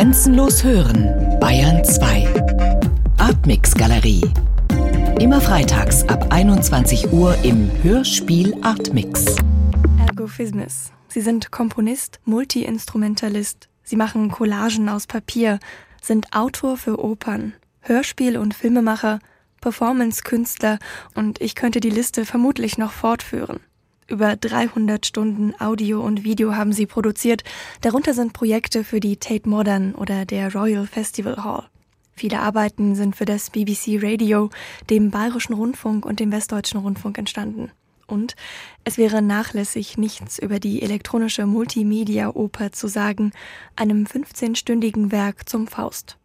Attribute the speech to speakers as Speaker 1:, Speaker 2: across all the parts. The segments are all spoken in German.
Speaker 1: Grenzenlos hören, Bayern 2. Artmix Galerie. Immer freitags ab 21 Uhr im Hörspiel Artmix.
Speaker 2: Ergo Fismis. Sie sind Komponist, Multiinstrumentalist. Sie machen Collagen aus Papier, sind Autor für Opern, Hörspiel- und Filmemacher, Performance-Künstler und ich könnte die Liste vermutlich noch fortführen. Über 300 Stunden Audio und Video haben sie produziert. Darunter sind Projekte für die Tate Modern oder der Royal Festival Hall. Viele Arbeiten sind für das BBC Radio, dem Bayerischen Rundfunk und dem Westdeutschen Rundfunk entstanden. Und es wäre nachlässig, nichts über die elektronische Multimedia-Oper zu sagen, einem 15-stündigen Werk zum Faust.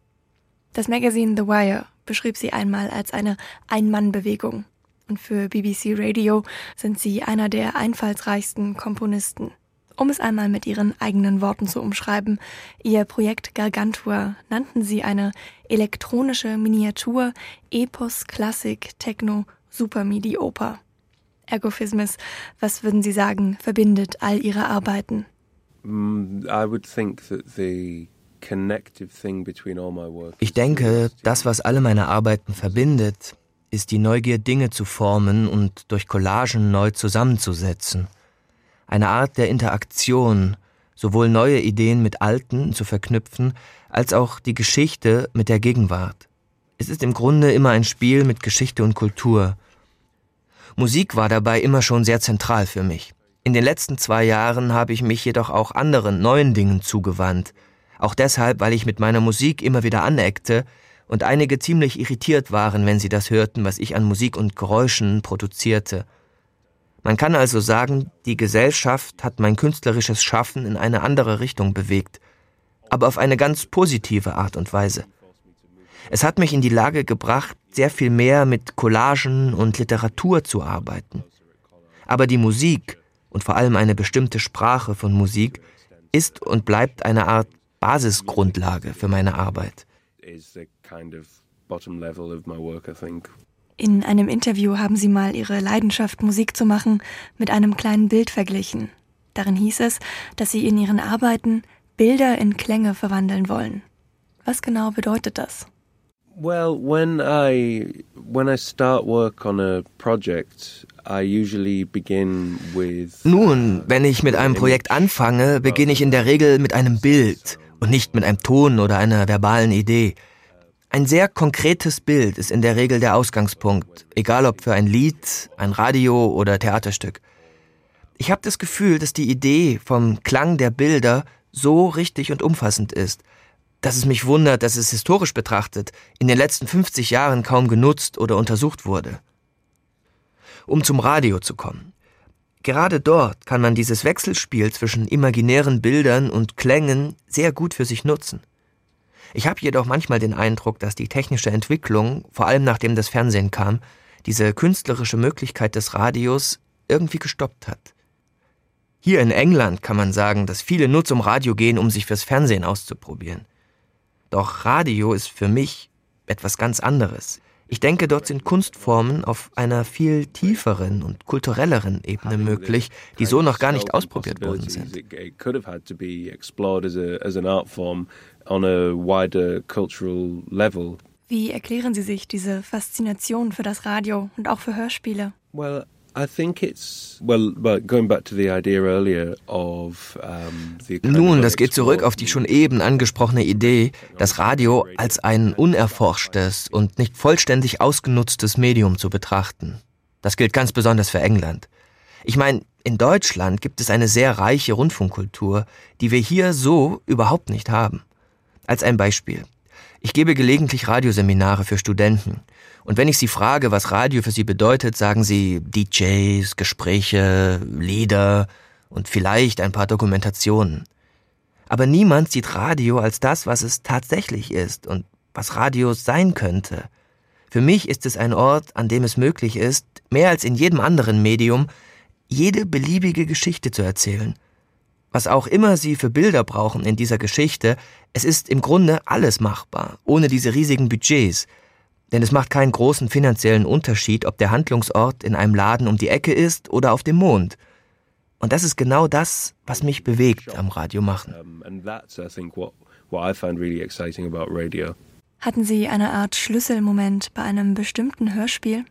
Speaker 2: Das Magazin The Wire beschrieb sie einmal als eine Ein-Mann-Bewegung und für BBC Radio sind sie einer der einfallsreichsten Komponisten. Um es einmal mit ihren eigenen Worten zu umschreiben, ihr Projekt Gargantua nannten sie eine elektronische Miniatur, Epos, Klassik, Techno, Super-MIDI-Oper. Ergophismus, was würden Sie sagen, verbindet all Ihre Arbeiten?
Speaker 3: Mm,
Speaker 4: ich denke, das, was alle meine Arbeiten verbindet, ist die Neugier, Dinge zu formen und durch Collagen neu zusammenzusetzen. Eine Art der Interaktion, sowohl neue Ideen mit alten zu verknüpfen, als auch die Geschichte mit der Gegenwart. Es ist im Grunde immer ein Spiel mit Geschichte und Kultur. Musik war dabei immer schon sehr zentral für mich. In den letzten zwei Jahren habe ich mich jedoch auch anderen neuen Dingen zugewandt. Auch deshalb, weil ich mit meiner Musik immer wieder aneckte, und einige ziemlich irritiert waren, wenn sie das hörten, was ich an Musik und Geräuschen produzierte. Man kann also sagen, die Gesellschaft hat mein künstlerisches Schaffen in eine andere Richtung bewegt, aber auf eine ganz positive Art und Weise. Es hat mich in die Lage gebracht, sehr viel mehr mit Collagen und Literatur zu arbeiten. Aber die Musik und vor allem eine bestimmte Sprache von Musik ist und bleibt eine Art Basisgrundlage für meine Arbeit is the kind of
Speaker 2: bottom level of my work, I think. In einem Interview haben Sie mal Ihre Leidenschaft, Musik zu machen, mit einem kleinen Bild verglichen. Darin hieß es, dass Sie in Ihren Arbeiten Bilder in Klänge verwandeln wollen. Was genau bedeutet das?
Speaker 3: Well, when I when I start work on a project, I usually begin with
Speaker 4: Nun, wenn ich mit einem Projekt anfange, beginne ich in der Regel mit einem Bild und nicht mit einem Ton oder einer verbalen Idee. Ein sehr konkretes Bild ist in der Regel der Ausgangspunkt, egal ob für ein Lied, ein Radio oder Theaterstück. Ich habe das Gefühl, dass die Idee vom Klang der Bilder so richtig und umfassend ist, dass es mich wundert, dass es historisch betrachtet in den letzten 50 Jahren kaum genutzt oder untersucht wurde. Um zum Radio zu kommen. Gerade dort kann man dieses Wechselspiel zwischen imaginären Bildern und Klängen sehr gut für sich nutzen. Ich habe jedoch manchmal den Eindruck, dass die technische Entwicklung, vor allem nachdem das Fernsehen kam, diese künstlerische Möglichkeit des Radios irgendwie gestoppt hat. Hier in England kann man sagen, dass viele nur zum Radio gehen, um sich fürs Fernsehen auszuprobieren. Doch Radio ist für mich etwas ganz anderes. Ich denke, dort sind Kunstformen auf einer viel tieferen und kulturelleren Ebene möglich, die so noch gar nicht ausprobiert worden sind.
Speaker 2: Wie erklären Sie sich diese Faszination für das Radio und auch für Hörspiele?
Speaker 3: Well, nun,
Speaker 4: das geht zurück auf die schon eben angesprochene Idee, das Radio als ein unerforschtes und nicht vollständig ausgenutztes Medium zu betrachten. Das gilt ganz besonders für England. Ich meine, in Deutschland gibt es eine sehr reiche Rundfunkkultur, die wir hier so überhaupt nicht haben. Als ein Beispiel. Ich gebe gelegentlich Radioseminare für Studenten. Und wenn ich sie frage, was Radio für sie bedeutet, sagen sie DJs, Gespräche, Lieder und vielleicht ein paar Dokumentationen. Aber niemand sieht Radio als das, was es tatsächlich ist und was Radio sein könnte. Für mich ist es ein Ort, an dem es möglich ist, mehr als in jedem anderen Medium, jede beliebige Geschichte zu erzählen. Was auch immer Sie für Bilder brauchen in dieser Geschichte, es ist im Grunde alles machbar, ohne diese riesigen Budgets, denn es macht keinen großen finanziellen Unterschied, ob der Handlungsort in einem Laden um die Ecke ist oder auf dem Mond. Und das ist genau das, was mich bewegt am Radio machen.
Speaker 3: what I find really exciting about radio.
Speaker 2: Hatten Sie eine Art Schlüsselmoment bei einem bestimmten Hörspiel?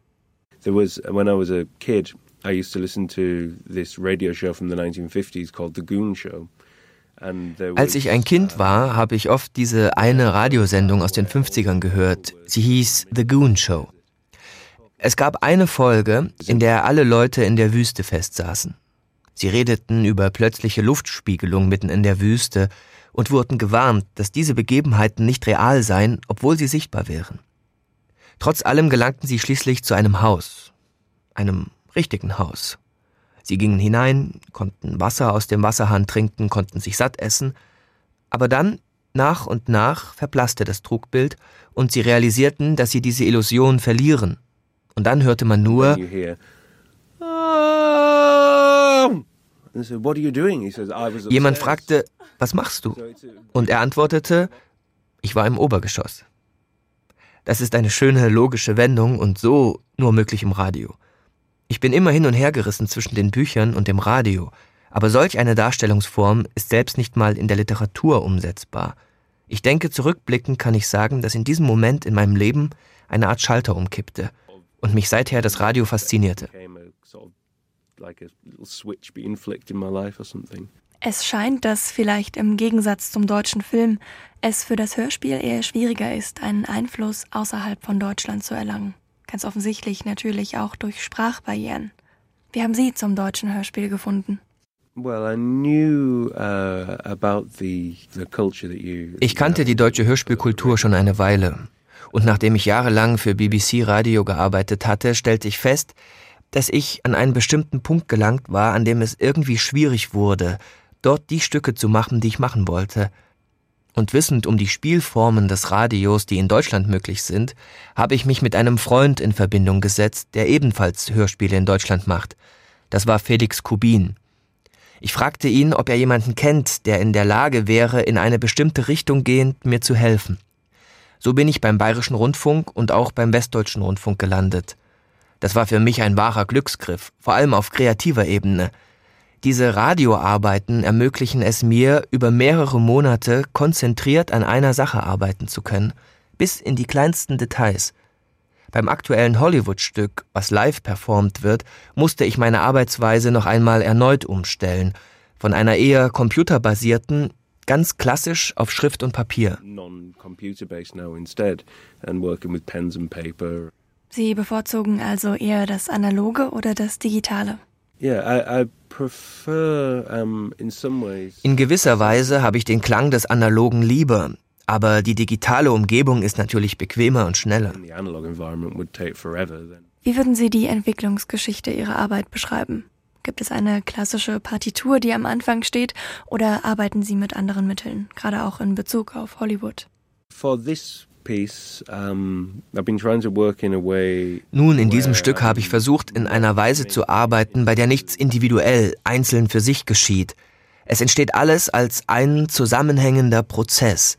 Speaker 3: There was when I was a kid, I used to listen to this radio show from the 1950s called The Goon Show.
Speaker 4: Als ich ein Kind war, habe ich oft diese eine Radiosendung aus den 50ern gehört. Sie hieß The Goon Show. Es gab eine Folge, in der alle Leute in der Wüste festsaßen. Sie redeten über plötzliche Luftspiegelung mitten in der Wüste und wurden gewarnt, dass diese Begebenheiten nicht real seien, obwohl sie sichtbar wären. Trotz allem gelangten sie schließlich zu einem Haus, einem richtigen Haus. Sie gingen hinein, konnten Wasser aus dem Wasserhahn trinken, konnten sich satt essen, aber dann, nach und nach, verblasste das Trugbild und sie realisierten, dass sie diese Illusion verlieren. Und dann hörte man nur Jemand fragte, was machst du? Und er antwortete, ich war im Obergeschoss. Das ist eine schöne logische Wendung und so nur möglich im Radio. Ich bin immer hin und her gerissen zwischen den Büchern und dem Radio, aber solch eine Darstellungsform ist selbst nicht mal in der Literatur umsetzbar. Ich denke, zurückblickend kann ich sagen, dass in diesem Moment in meinem Leben eine Art Schalter umkippte und mich seither das Radio faszinierte.
Speaker 2: Es scheint, dass vielleicht im Gegensatz zum deutschen Film es für das Hörspiel eher schwieriger ist, einen Einfluss außerhalb von Deutschland zu erlangen. Ganz offensichtlich natürlich auch durch Sprachbarrieren. Wie haben Sie zum deutschen Hörspiel gefunden?
Speaker 4: Ich kannte die deutsche Hörspielkultur schon eine Weile. Und nachdem ich jahrelang für BBC Radio gearbeitet hatte, stellte ich fest, dass ich an einen bestimmten Punkt gelangt war, an dem es irgendwie schwierig wurde, dort die Stücke zu machen, die ich machen wollte – und wissend um die Spielformen des Radios, die in Deutschland möglich sind, habe ich mich mit einem Freund in Verbindung gesetzt, der ebenfalls Hörspiele in Deutschland macht. Das war Felix Kubin. Ich fragte ihn, ob er jemanden kennt, der in der Lage wäre, in eine bestimmte Richtung gehend mir zu helfen. So bin ich beim Bayerischen Rundfunk und auch beim Westdeutschen Rundfunk gelandet. Das war für mich ein wahrer Glücksgriff, vor allem auf kreativer Ebene – diese Radioarbeiten ermöglichen es mir, über mehrere Monate konzentriert an einer Sache arbeiten zu können, bis in die kleinsten Details. Beim aktuellen Hollywood-Stück, was live performt wird, musste ich meine Arbeitsweise noch einmal erneut umstellen, von einer eher computerbasierten ganz klassisch auf Schrift und Papier.
Speaker 2: Sie bevorzugen also eher das Analoge oder das Digitale?
Speaker 3: In
Speaker 4: gewisser Weise habe ich den Klang des Analogen lieber, aber die digitale Umgebung ist natürlich bequemer und schneller.
Speaker 2: Wie würden Sie die Entwicklungsgeschichte Ihrer Arbeit beschreiben? Gibt es eine klassische Partitur, die am Anfang steht, oder arbeiten Sie mit anderen Mitteln, gerade auch in Bezug auf Hollywood?
Speaker 3: For this nun,
Speaker 4: in diesem Stück habe ich versucht, in einer Weise zu arbeiten, bei der nichts individuell, einzeln für sich geschieht. Es entsteht alles als ein zusammenhängender Prozess.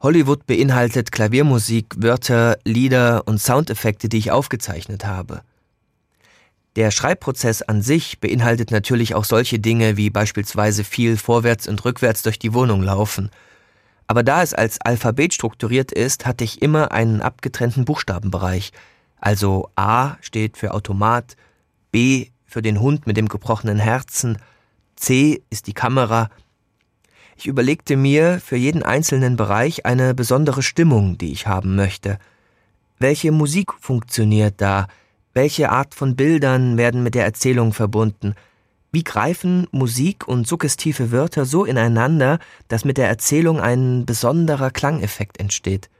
Speaker 4: Hollywood beinhaltet Klaviermusik, Wörter, Lieder und Soundeffekte, die ich aufgezeichnet habe. Der Schreibprozess an sich beinhaltet natürlich auch solche Dinge wie beispielsweise viel vorwärts und rückwärts durch die Wohnung laufen – aber da es als Alphabet strukturiert ist, hatte ich immer einen abgetrennten Buchstabenbereich. Also A steht für Automat, B für den Hund mit dem gebrochenen Herzen, C ist die Kamera. Ich überlegte mir für jeden einzelnen Bereich eine besondere Stimmung, die ich haben möchte. Welche Musik funktioniert da? Welche Art von Bildern werden mit der Erzählung verbunden? Wie greifen Musik und suggestive Wörter so ineinander, dass mit der Erzählung ein besonderer Klangeffekt entsteht?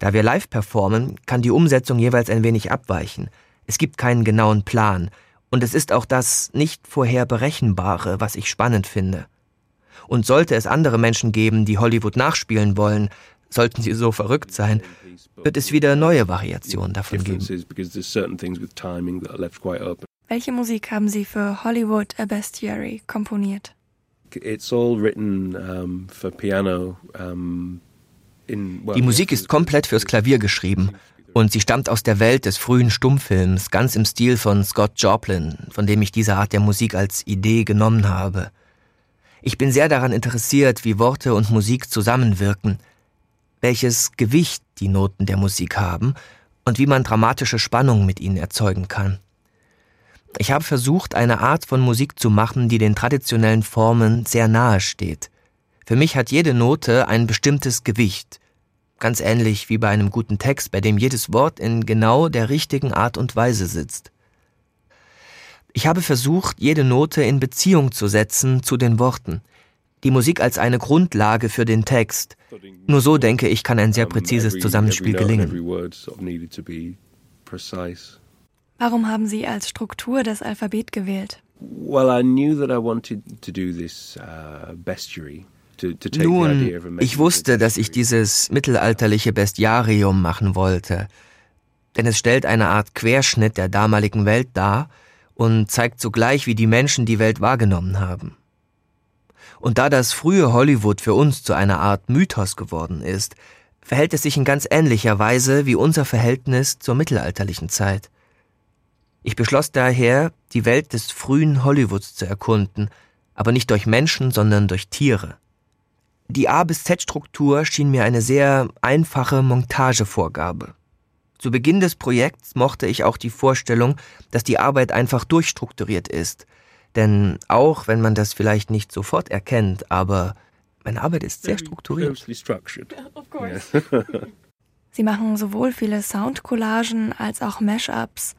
Speaker 4: Da wir live performen, kann die Umsetzung jeweils ein wenig abweichen. Es gibt keinen genauen Plan, und es ist auch das nicht vorher Berechenbare, was ich spannend finde. Und sollte es andere Menschen geben, die Hollywood nachspielen wollen, sollten sie so verrückt sein, wird es wieder neue Variationen davon geben.
Speaker 2: Welche Musik haben Sie für Hollywood A Bestiary komponiert?
Speaker 3: It's all written um, for piano. Um,
Speaker 4: in, well, Die Musik ist komplett fürs Klavier geschrieben und sie stammt aus der Welt des frühen Stummfilms, ganz im Stil von Scott Joplin, von dem ich diese Art der Musik als Idee genommen habe. Ich bin sehr daran interessiert, wie Worte und Musik zusammenwirken, welches Gewicht die Noten der Musik haben und wie man dramatische Spannung mit ihnen erzeugen kann. Ich habe versucht, eine Art von Musik zu machen, die den traditionellen Formen sehr nahe steht. Für mich hat jede Note ein bestimmtes Gewicht, ganz ähnlich wie bei einem guten Text, bei dem jedes Wort in genau der richtigen Art und Weise sitzt. Ich habe versucht, jede Note in Beziehung zu setzen zu den Worten, die Musik als eine Grundlage für den Text. Nur so, denke ich, kann ein sehr präzises Zusammenspiel gelingen.
Speaker 2: Warum haben Sie als Struktur das Alphabet gewählt?
Speaker 3: Well, I knew that I wanted to do this uh, bestiary.
Speaker 4: Nun, ich wusste, dass ich dieses mittelalterliche Bestiarium machen wollte, denn es stellt eine Art Querschnitt der damaligen Welt dar und zeigt zugleich, wie die Menschen die Welt wahrgenommen haben. Und da das frühe Hollywood für uns zu einer Art Mythos geworden ist, verhält es sich in ganz ähnlicher Weise wie unser Verhältnis zur mittelalterlichen Zeit. Ich beschloss daher, die Welt des frühen Hollywoods zu erkunden, aber nicht durch Menschen, sondern durch Tiere. Die A bis Z-Struktur schien mir eine sehr einfache Montagevorgabe. Zu Beginn des Projekts mochte ich auch die Vorstellung, dass die Arbeit einfach durchstrukturiert ist. Denn auch wenn man das vielleicht nicht sofort erkennt, aber meine Arbeit ist sehr strukturiert.
Speaker 2: Sie machen sowohl viele Soundcollagen als auch Mashups.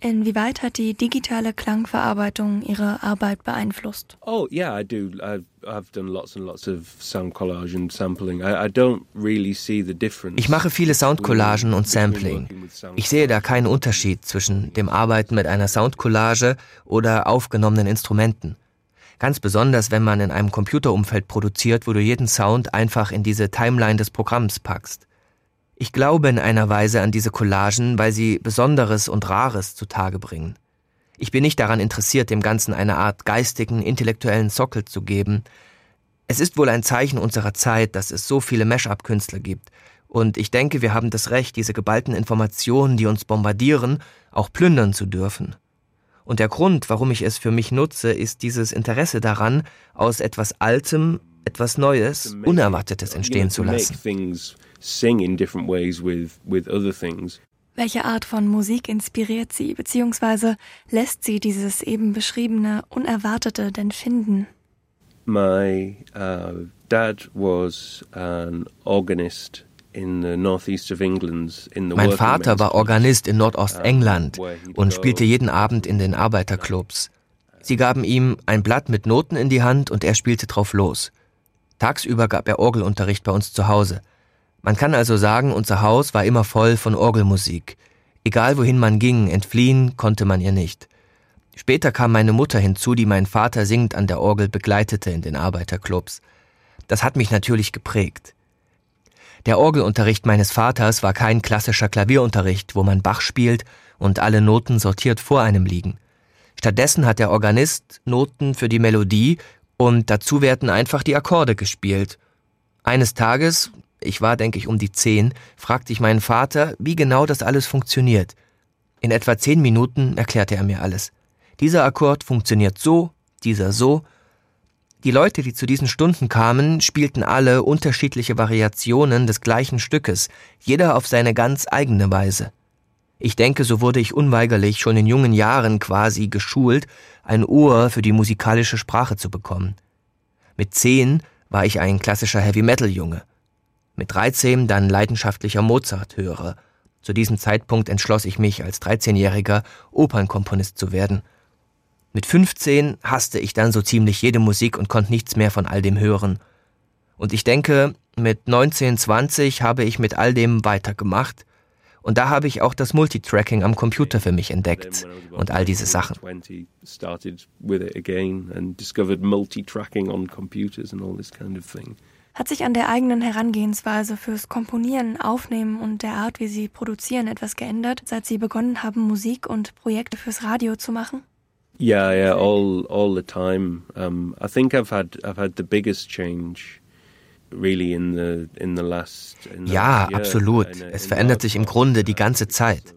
Speaker 2: Inwieweit hat die digitale Klangverarbeitung Ihre Arbeit beeinflusst?
Speaker 3: Oh, yeah, I do. I've, I've done lots and lots of sound collage and sampling. I, I don't really see the difference.
Speaker 4: Ich mache viele Soundcollagen und Sampling. Ich sehe da keinen Unterschied zwischen dem Arbeiten mit einer Soundcollage oder aufgenommenen Instrumenten. Ganz besonders, wenn man in einem Computerumfeld produziert, wo du jeden Sound einfach in diese Timeline des Programms packst. Ich glaube in einer Weise an diese Collagen, weil sie Besonderes und Rares zutage bringen. Ich bin nicht daran interessiert, dem Ganzen eine Art geistigen, intellektuellen Sockel zu geben. Es ist wohl ein Zeichen unserer Zeit, dass es so viele Mash-up-Künstler gibt. Und ich denke, wir haben das Recht, diese geballten Informationen, die uns bombardieren, auch plündern zu dürfen. Und der Grund, warum ich es für mich nutze, ist dieses Interesse daran, aus etwas Altem etwas Neues, Unerwartetes entstehen zu lassen
Speaker 3: sing in different ways with, with other things.
Speaker 2: Welche Art von Musik inspiriert Sie, beziehungsweise lässt Sie dieses eben beschriebene Unerwartete denn finden?
Speaker 3: My uh, dad was an organist
Speaker 4: mein Vater war Organist in Nordostengland und spielte jeden Abend in den Arbeiterclubs. Sie gaben ihm ein Blatt mit Noten in die Hand und er spielte drauf los. Tagsüber gab er Orgelunterricht bei uns zu Hause. Man kann also sagen, unser Haus war immer voll von Orgelmusik. Egal wohin man ging, entfliehen konnte man ihr nicht. Später kam meine Mutter hinzu, die meinen Vater singend an der Orgel begleitete in den Arbeiterclubs. Das hat mich natürlich geprägt. Der Orgelunterricht meines Vaters war kein klassischer Klavierunterricht, wo man Bach spielt und alle Noten sortiert vor einem liegen. Stattdessen hat der Organist Noten für die Melodie und dazu werden einfach die Akkorde gespielt. Eines Tages, ich war, denke ich, um die zehn, fragte ich meinen Vater, wie genau das alles funktioniert. In etwa zehn Minuten erklärte er mir alles. Dieser Akkord funktioniert so, dieser so. Die Leute, die zu diesen Stunden kamen, spielten alle unterschiedliche Variationen des gleichen Stückes, jeder auf seine ganz eigene Weise. Ich denke, so wurde ich unweigerlich schon in jungen Jahren quasi geschult, ein Ohr für die musikalische Sprache zu bekommen. Mit zehn war ich ein klassischer Heavy-Metal-Junge. Mit 13 dann leidenschaftlicher Mozart-Hörer. Zu diesem Zeitpunkt entschloss ich mich, als 13-Jähriger Opernkomponist zu werden. Mit 15 hasste ich dann so ziemlich jede Musik und konnte nichts mehr von all dem hören. Und ich denke, mit 19, 20 habe ich mit all dem weitergemacht. Und da habe ich auch das Multitracking am Computer für mich entdeckt und all diese Sachen.
Speaker 2: Hat sich an der eigenen Herangehensweise fürs Komponieren, Aufnehmen und der Art, wie Sie produzieren, etwas geändert, seit Sie begonnen haben, Musik und Projekte fürs Radio zu machen?
Speaker 3: Yeah, yeah, all all the time. Um, I think I've had I've had the biggest change. Really in the, in the last,
Speaker 4: in the ja, absolut. Es verändert sich im Grunde die ganze Zeit.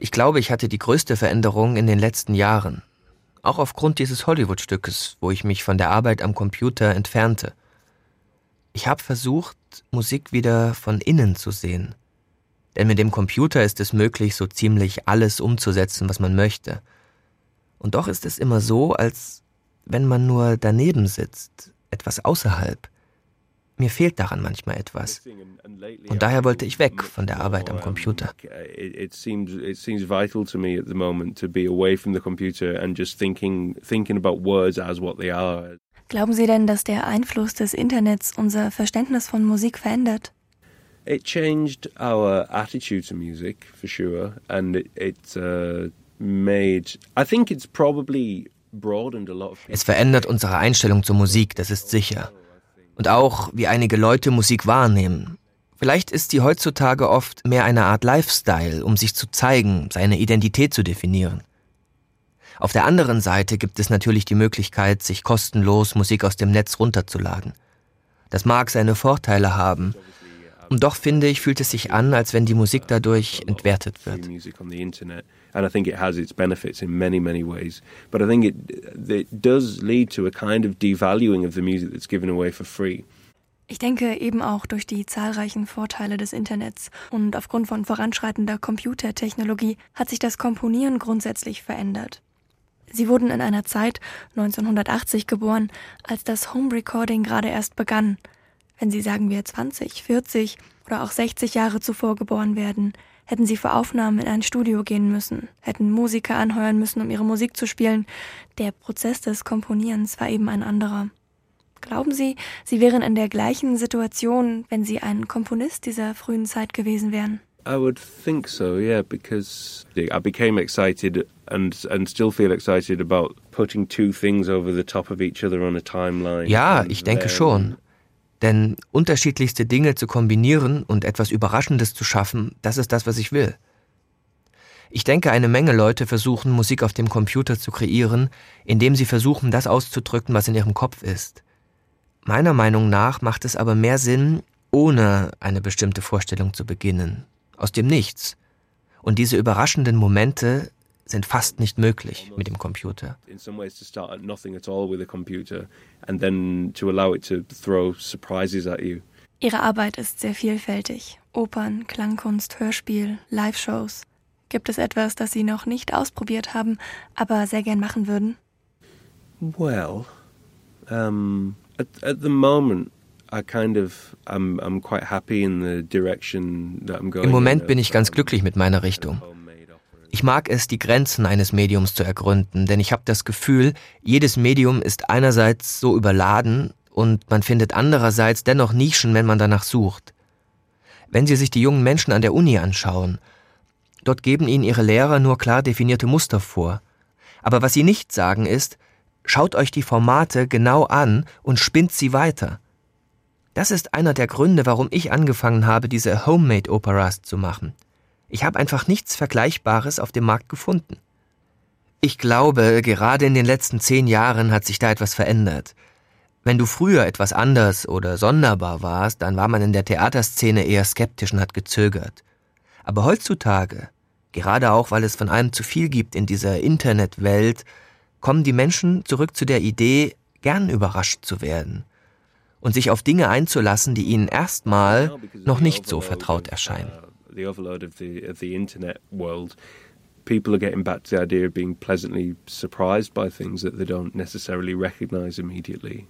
Speaker 4: Ich glaube, ich hatte die größte Veränderung in den letzten Jahren. auch aufgrund dieses Hollywood-Stückes, wo ich mich von der Arbeit am Computer entfernte. Ich habe versucht, Musik wieder von innen zu sehen. Denn mit dem Computer ist es möglich, so ziemlich alles umzusetzen, was man möchte. Und doch ist es immer so, als wenn man nur daneben sitzt, etwas außerhalb. Mir fehlt daran manchmal etwas. Und daher wollte ich weg von der Arbeit am Computer.
Speaker 2: Glauben Sie denn, dass der Einfluss des Internets unser Verständnis von Musik verändert?
Speaker 3: It changed our attitude to music for sure and it, it uh, made I think it's probably broadened a lot of
Speaker 4: Es verändert unsere Einstellung zur Musik, das ist sicher und auch wie einige Leute Musik wahrnehmen. Vielleicht ist sie heutzutage oft mehr eine Art Lifestyle, um sich zu zeigen, seine Identität zu definieren. Auf der anderen Seite gibt es natürlich die Möglichkeit, sich kostenlos Musik aus dem Netz runterzuladen. Das mag seine Vorteile haben, und doch finde ich, fühlt es sich an, als wenn die Musik dadurch entwertet wird. And I think it has its benefits in many, many ways. But I think it, it does lead to a kind of devaluing of the music that's given away for free.
Speaker 2: Ich denke eben auch durch die zahlreichen Vorteile des Internets und aufgrund von voranschreitender Computertechnologie hat sich das Komponieren grundsätzlich verändert. Sie wurden in einer Zeit 1980 geboren, als das Home Recording gerade erst begann – wenn Sie sagen wir 20, 40 oder auch 60 Jahre zuvor geboren werden, hätten Sie für Aufnahmen in ein Studio gehen müssen, hätten Musiker anheuern müssen, um ihre Musik zu spielen. Der Prozess des Komponierens war eben ein anderer. Glauben Sie, Sie wären in der gleichen Situation, wenn Sie ein Komponist dieser frühen Zeit gewesen wären?
Speaker 3: I would think so, yeah, because I became excited and and still feel excited about putting two things over the top of each other on a timeline.
Speaker 4: Ja, ich denke schon. Denn unterschiedlichste Dinge zu kombinieren und etwas Überraschendes zu schaffen, das ist das, was ich will. Ich denke, eine Menge Leute versuchen, Musik auf dem Computer zu kreieren, indem sie versuchen, das auszudrücken, was in ihrem Kopf ist. Meiner Meinung nach macht es aber mehr Sinn, ohne eine bestimmte Vorstellung zu beginnen, aus dem Nichts. Und diese überraschenden Momente sind fast nicht möglich mit dem Computer.
Speaker 2: Ihre Arbeit ist sehr vielfältig. Opern, Klangkunst, Hörspiel, Live-Shows. Gibt es etwas, das Sie noch nicht ausprobiert haben, aber sehr gern machen würden?
Speaker 3: Well, um, at, at the moment I kind of I'm I'm quite happy in the direction that I'm going.
Speaker 4: Im Moment bin ich ganz glücklich mit meiner Richtung. Ich mag es, die Grenzen eines Mediums zu ergründen, denn ich habe das Gefühl, jedes Medium ist einerseits so überladen und man findet andererseits dennoch Nischen, wenn man danach sucht. Wenn Sie sich die jungen Menschen an der Uni anschauen, dort geben Ihnen Ihre Lehrer nur klar definierte Muster vor. Aber was Sie nicht sagen ist, schaut euch die Formate genau an und spinnt sie weiter. Das ist einer der Gründe, warum ich angefangen habe, diese Homemade-Operas zu machen. Ich habe einfach nichts Vergleichbares auf dem Markt gefunden. Ich glaube, gerade in den letzten zehn Jahren hat sich da etwas verändert. Wenn du früher etwas anders oder sonderbar warst, dann war man in der Theaterszene eher skeptisch und hat gezögert. Aber heutzutage, gerade auch weil es von allem zu viel gibt in dieser Internetwelt, kommen die Menschen zurück zu der Idee, gern überrascht zu werden und sich auf Dinge einzulassen, die ihnen erstmal noch nicht so vertraut erscheinen. The overload of the of the internet world, people are getting back to the idea of being pleasantly surprised by things that they don't necessarily recognize immediately.